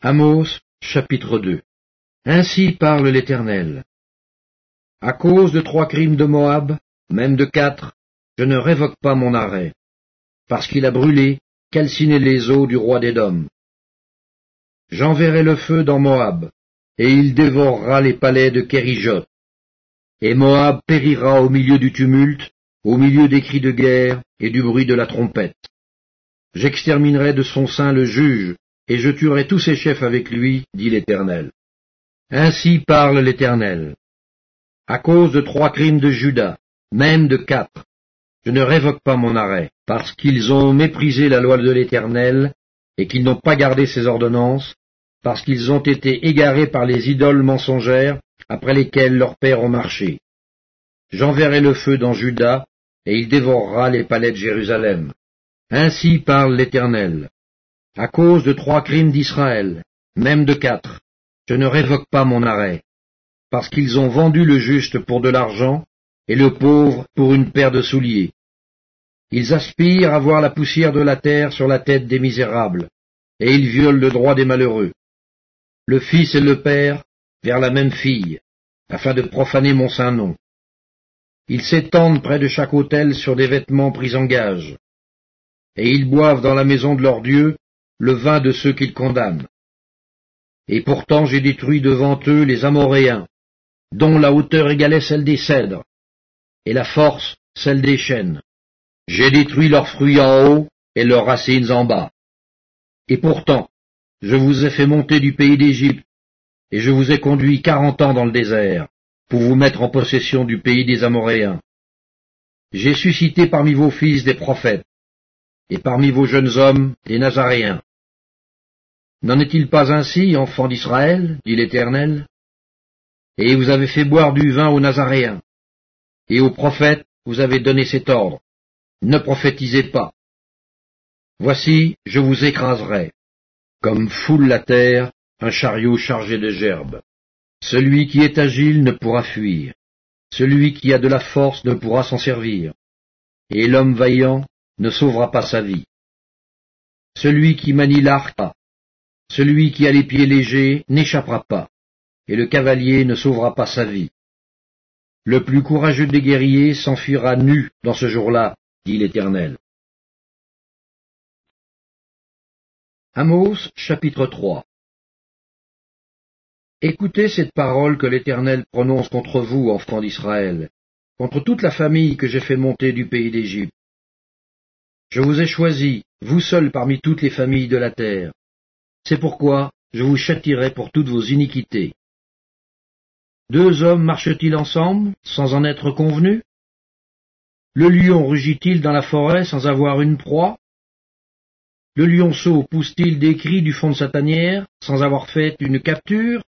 Amos chapitre 2 Ainsi parle l'Éternel. À cause de trois crimes de Moab, même de quatre, je ne révoque pas mon arrêt, parce qu'il a brûlé, calciné les eaux du roi d'Édom. J'enverrai le feu dans Moab, et il dévorera les palais de Kérijot. Et Moab périra au milieu du tumulte, au milieu des cris de guerre et du bruit de la trompette. J'exterminerai de son sein le juge, et je tuerai tous ses chefs avec lui, dit l'Éternel. Ainsi parle l'Éternel. À cause de trois crimes de Judas, même de quatre, je ne révoque pas mon arrêt, parce qu'ils ont méprisé la loi de l'Éternel, et qu'ils n'ont pas gardé ses ordonnances, parce qu'ils ont été égarés par les idoles mensongères après lesquelles leurs pères ont marché. J'enverrai le feu dans Juda, et il dévorera les palais de Jérusalem. Ainsi parle l'Éternel à cause de trois crimes d'Israël, même de quatre, je ne révoque pas mon arrêt, parce qu'ils ont vendu le juste pour de l'argent et le pauvre pour une paire de souliers. Ils aspirent à voir la poussière de la terre sur la tête des misérables, et ils violent le droit des malheureux. Le fils et le père vers la même fille, afin de profaner mon saint nom. Ils s'étendent près de chaque autel sur des vêtements pris en gage, et ils boivent dans la maison de leur Dieu le vin de ceux qu'ils condamnent. Et pourtant j'ai détruit devant eux les Amoréens, dont la hauteur égalait celle des cèdres, et la force celle des chênes. J'ai détruit leurs fruits en haut et leurs racines en bas. Et pourtant, je vous ai fait monter du pays d'Égypte, et je vous ai conduit quarante ans dans le désert, pour vous mettre en possession du pays des Amoréens. J'ai suscité parmi vos fils des prophètes, et parmi vos jeunes hommes des Nazaréens. N'en est-il pas ainsi, enfants d'Israël, dit l'Éternel? Et vous avez fait boire du vin aux Nazaréens, et aux prophètes vous avez donné cet ordre. Ne prophétisez pas. Voici, je vous écraserai, comme foule la terre un chariot chargé de gerbes. Celui qui est agile ne pourra fuir, celui qui a de la force ne pourra s'en servir, et l'homme vaillant ne sauvera pas sa vie. Celui qui manie l'arc celui qui a les pieds légers n'échappera pas, et le cavalier ne sauvera pas sa vie. Le plus courageux des guerriers s'enfuira nu dans ce jour-là, dit l'Éternel. Amos chapitre 3 Écoutez cette parole que l'Éternel prononce contre vous, enfants d'Israël, contre toute la famille que j'ai fait monter du pays d'Égypte. Je vous ai choisi, vous seuls parmi toutes les familles de la terre, c'est pourquoi je vous châtirai pour toutes vos iniquités. Deux hommes marchent-ils ensemble sans en être convenus? Le lion rugit-il dans la forêt sans avoir une proie? Le lionceau pousse-t-il des cris du fond de sa tanière sans avoir fait une capture?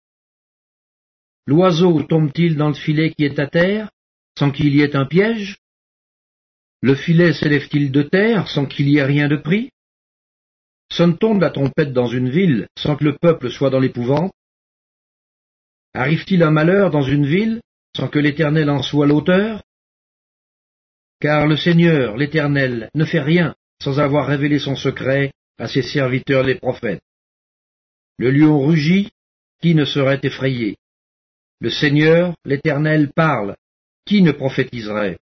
L'oiseau tombe-t-il dans le filet qui est à terre sans qu'il y ait un piège? Le filet s'élève-t-il de terre sans qu'il y ait rien de pris? Sonne-t-on de la trompette dans une ville sans que le peuple soit dans l'épouvante Arrive-t-il un malheur dans une ville sans que l'Éternel en soit l'auteur? Car le Seigneur, l'Éternel, ne fait rien sans avoir révélé son secret à ses serviteurs les prophètes. Le lion rugit, qui ne serait effrayé? Le Seigneur, l'Éternel, parle, qui ne prophétiserait?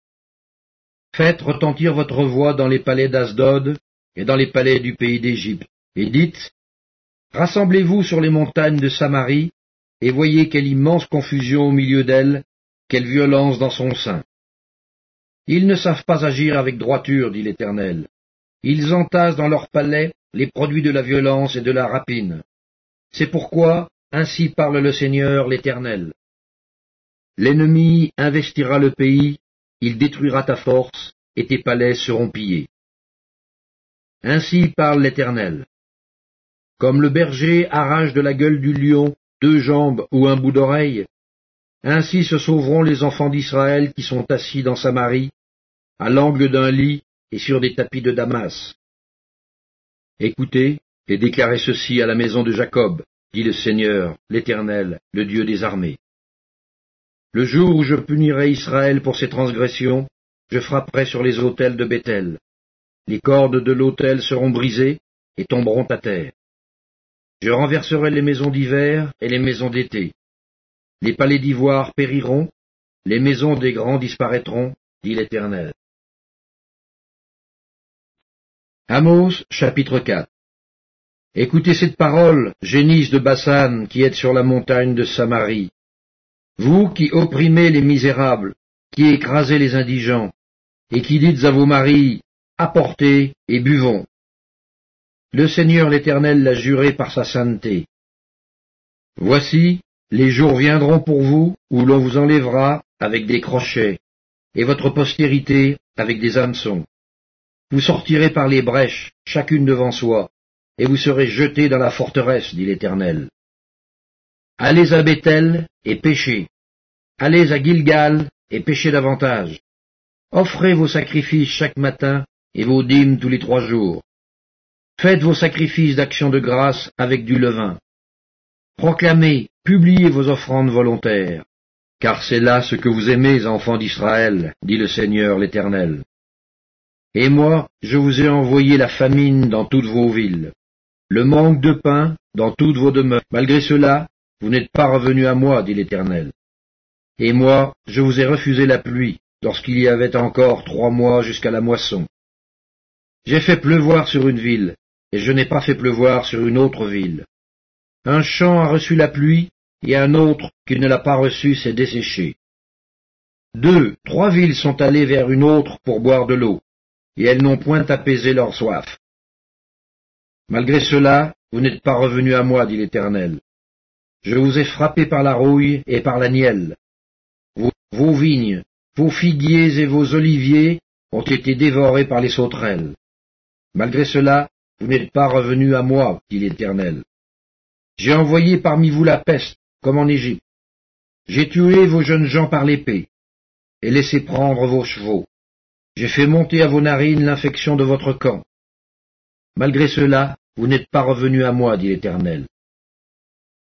Faites retentir votre voix dans les palais d'Asdod et dans les palais du pays d'Égypte, et dites, Rassemblez-vous sur les montagnes de Samarie, et voyez quelle immense confusion au milieu d'elle, quelle violence dans son sein. Ils ne savent pas agir avec droiture, dit l'Éternel. Ils entassent dans leurs palais les produits de la violence et de la rapine. C'est pourquoi, ainsi parle le Seigneur l'Éternel. L'ennemi investira le pays, il détruira ta force, et tes palais seront pillés. Ainsi parle l'Éternel. Comme le berger arrache de la gueule du lion deux jambes ou un bout d'oreille, ainsi se sauveront les enfants d'Israël qui sont assis dans Samarie, à l'angle d'un lit et sur des tapis de Damas. Écoutez et déclarez ceci à la maison de Jacob, dit le Seigneur, l'Éternel, le Dieu des armées. Le jour où je punirai Israël pour ses transgressions, je frapperai sur les autels de Bethel, les cordes de l'autel seront brisées et tomberont à terre. Je renverserai les maisons d'hiver et les maisons d'été. Les palais d'ivoire périront, les maisons des grands disparaîtront, dit l'Éternel. Amos chapitre 4 Écoutez cette parole, génisse de Bassan, qui êtes sur la montagne de Samarie. Vous qui opprimez les misérables, qui écrasez les indigents, et qui dites à vos maris, apportez et buvons. Le Seigneur l'Éternel l'a juré par sa sainteté. Voici, les jours viendront pour vous où l'on vous enlèvera avec des crochets, et votre postérité avec des hameçons. Vous sortirez par les brèches, chacune devant soi, et vous serez jetés dans la forteresse, dit l'Éternel. Allez à Bethel et péchez. Allez à Gilgal et péchez davantage. Offrez vos sacrifices chaque matin et vos dîmes tous les trois jours. Faites vos sacrifices d'action de grâce avec du levain. Proclamez, publiez vos offrandes volontaires, car c'est là ce que vous aimez, enfants d'Israël, dit le Seigneur l'Éternel. Et moi, je vous ai envoyé la famine dans toutes vos villes, le manque de pain dans toutes vos demeures. Malgré cela, vous n'êtes pas revenus à moi, dit l'Éternel. Et moi, je vous ai refusé la pluie, lorsqu'il y avait encore trois mois jusqu'à la moisson. J'ai fait pleuvoir sur une ville, et je n'ai pas fait pleuvoir sur une autre ville. Un champ a reçu la pluie, et un autre qui ne l'a pas reçue s'est desséché. Deux, trois villes sont allées vers une autre pour boire de l'eau, et elles n'ont point apaisé leur soif. Malgré cela, vous n'êtes pas revenus à moi, dit l'Éternel. Je vous ai frappé par la rouille et par la nielle. Vos, vos vignes, vos figuiers et vos oliviers ont été dévorés par les sauterelles. Malgré cela, vous n'êtes pas revenus à moi, dit l'Éternel. J'ai envoyé parmi vous la peste, comme en Égypte. J'ai tué vos jeunes gens par l'épée, et laissé prendre vos chevaux. J'ai fait monter à vos narines l'infection de votre camp. Malgré cela, vous n'êtes pas revenus à moi, dit l'Éternel.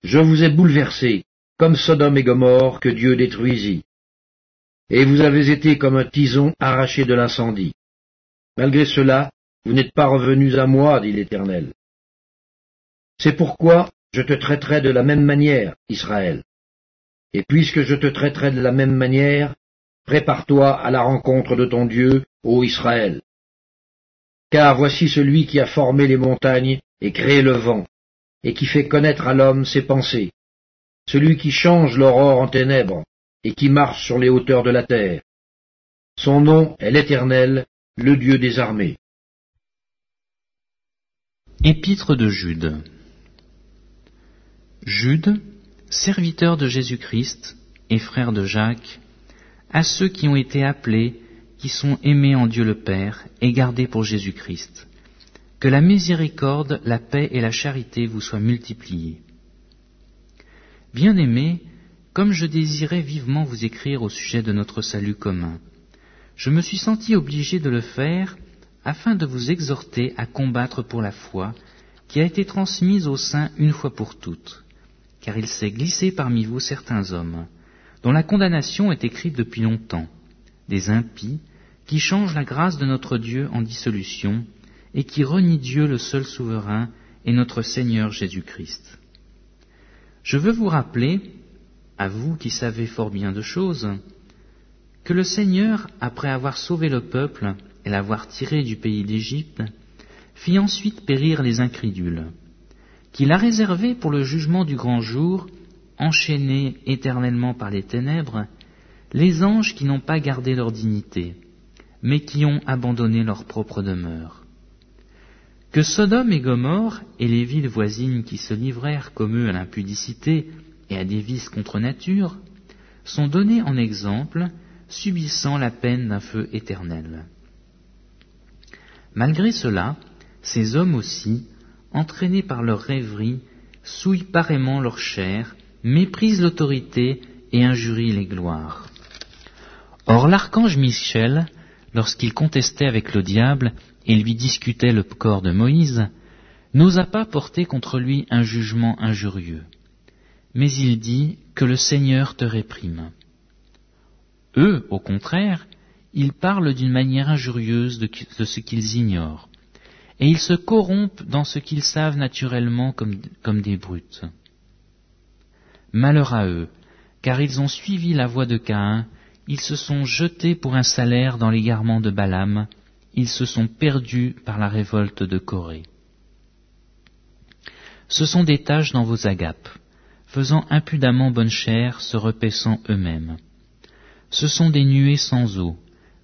Je vous ai bouleversés, comme Sodome et Gomorre que Dieu détruisit. Et vous avez été comme un tison arraché de l'incendie. Malgré cela, vous n'êtes pas revenus à moi, dit l'Éternel. C'est pourquoi je te traiterai de la même manière, Israël. Et puisque je te traiterai de la même manière, prépare-toi à la rencontre de ton Dieu, ô Israël. Car voici celui qui a formé les montagnes et créé le vent, et qui fait connaître à l'homme ses pensées, celui qui change l'aurore en ténèbres, et qui marche sur les hauteurs de la terre. Son nom est l'Éternel, le Dieu des armées. Épître de Jude Jude, serviteur de Jésus-Christ et frère de Jacques, à ceux qui ont été appelés, qui sont aimés en Dieu le Père et gardés pour Jésus-Christ. Que la miséricorde, la paix et la charité vous soient multipliées. Bien-aimés, comme je désirais vivement vous écrire au sujet de notre salut commun, je me suis senti obligé de le faire afin de vous exhorter à combattre pour la foi qui a été transmise au sein une fois pour toutes, car il s'est glissé parmi vous certains hommes, dont la condamnation est écrite depuis longtemps, des impies, qui changent la grâce de notre Dieu en dissolution, et qui renient Dieu le seul souverain et notre Seigneur Jésus-Christ. Je veux vous rappeler, à vous qui savez fort bien de choses, que le Seigneur, après avoir sauvé le peuple, et l'avoir tiré du pays d'Égypte, fit ensuite périr les incrédules, qu'il a réservés pour le jugement du grand jour, enchaînés éternellement par les ténèbres, les anges qui n'ont pas gardé leur dignité, mais qui ont abandonné leur propre demeure. Que Sodome et Gomorre et les villes voisines qui se livrèrent comme eux à l'impudicité et à des vices contre nature sont donnés en exemple, subissant la peine d'un feu éternel. Malgré cela, ces hommes aussi, entraînés par leur rêverie, souillent pareillement leur chair, méprisent l'autorité et injurient les gloires. Or l'archange Michel, lorsqu'il contestait avec le diable et lui discutait le corps de Moïse, n'osa pas porter contre lui un jugement injurieux. Mais il dit que le Seigneur te réprime. Eux, au contraire, ils parlent d'une manière injurieuse de, ce qu'ils ignorent, et ils se corrompent dans ce qu'ils savent naturellement comme, des brutes. Malheur à eux, car ils ont suivi la voie de Caïn, ils se sont jetés pour un salaire dans l'égarement de Balaam, ils se sont perdus par la révolte de Corée. Ce sont des tâches dans vos agapes, faisant impudemment bonne chère, se repaissant eux-mêmes. Ce sont des nuées sans eau,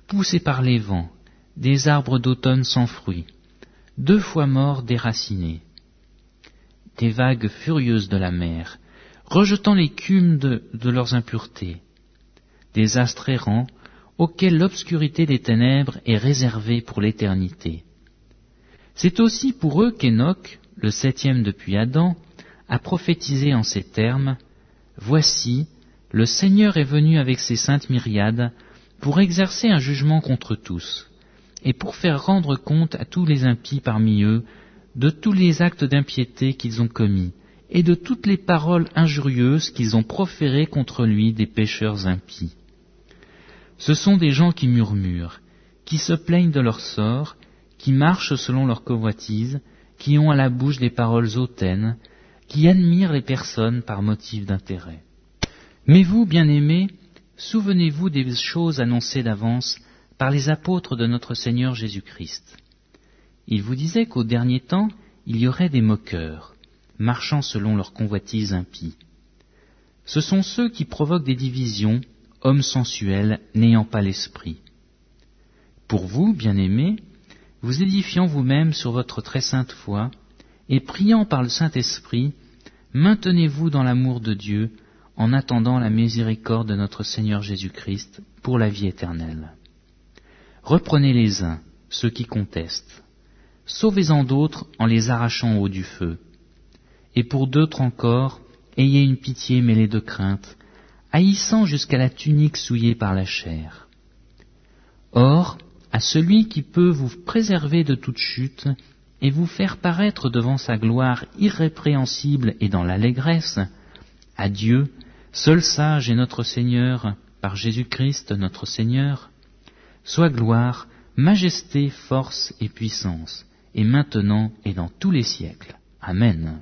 poussées par les vents, des arbres d'automne sans fruits, deux fois morts déracinés. Des vagues furieuses de la mer, rejetant l'écume de, de leurs impuretés. Des astres errants, auxquels l'obscurité des ténèbres est réservée pour l'éternité. C'est aussi pour eux qu'Enoch, le septième depuis Adam, a prophétisé en ces termes, Voici, le Seigneur est venu avec ses saintes myriades pour exercer un jugement contre tous, et pour faire rendre compte à tous les impies parmi eux de tous les actes d'impiété qu'ils ont commis, et de toutes les paroles injurieuses qu'ils ont proférées contre lui des pécheurs impies. Ce sont des gens qui murmurent, qui se plaignent de leur sort, qui marchent selon leur convoitise, qui ont à la bouche des paroles hautaines, qui admirent les personnes par motif d'intérêt. Mais vous, bien-aimés, souvenez-vous des choses annoncées d'avance par les apôtres de notre Seigneur Jésus-Christ. Ils vous disaient qu'au dernier temps, il y aurait des moqueurs, marchant selon leur convoitise impie. Ce sont ceux qui provoquent des divisions, hommes sensuels, n'ayant pas l'esprit. Pour vous, bien-aimés, vous édifiant vous-même sur votre très sainte foi, et priant par le Saint-Esprit, maintenez-vous dans l'amour de Dieu en attendant la miséricorde de notre Seigneur Jésus-Christ pour la vie éternelle. Reprenez les uns, ceux qui contestent, sauvez-en d'autres en les arrachant au haut du feu, et pour d'autres encore, ayez une pitié mêlée de crainte, haïssant jusqu'à la tunique souillée par la chair. Or, à celui qui peut vous préserver de toute chute et vous faire paraître devant sa gloire irrépréhensible et dans l'allégresse, à Dieu, seul sage et notre Seigneur, par Jésus-Christ notre Seigneur, soit gloire, majesté, force et puissance, et maintenant et dans tous les siècles. Amen.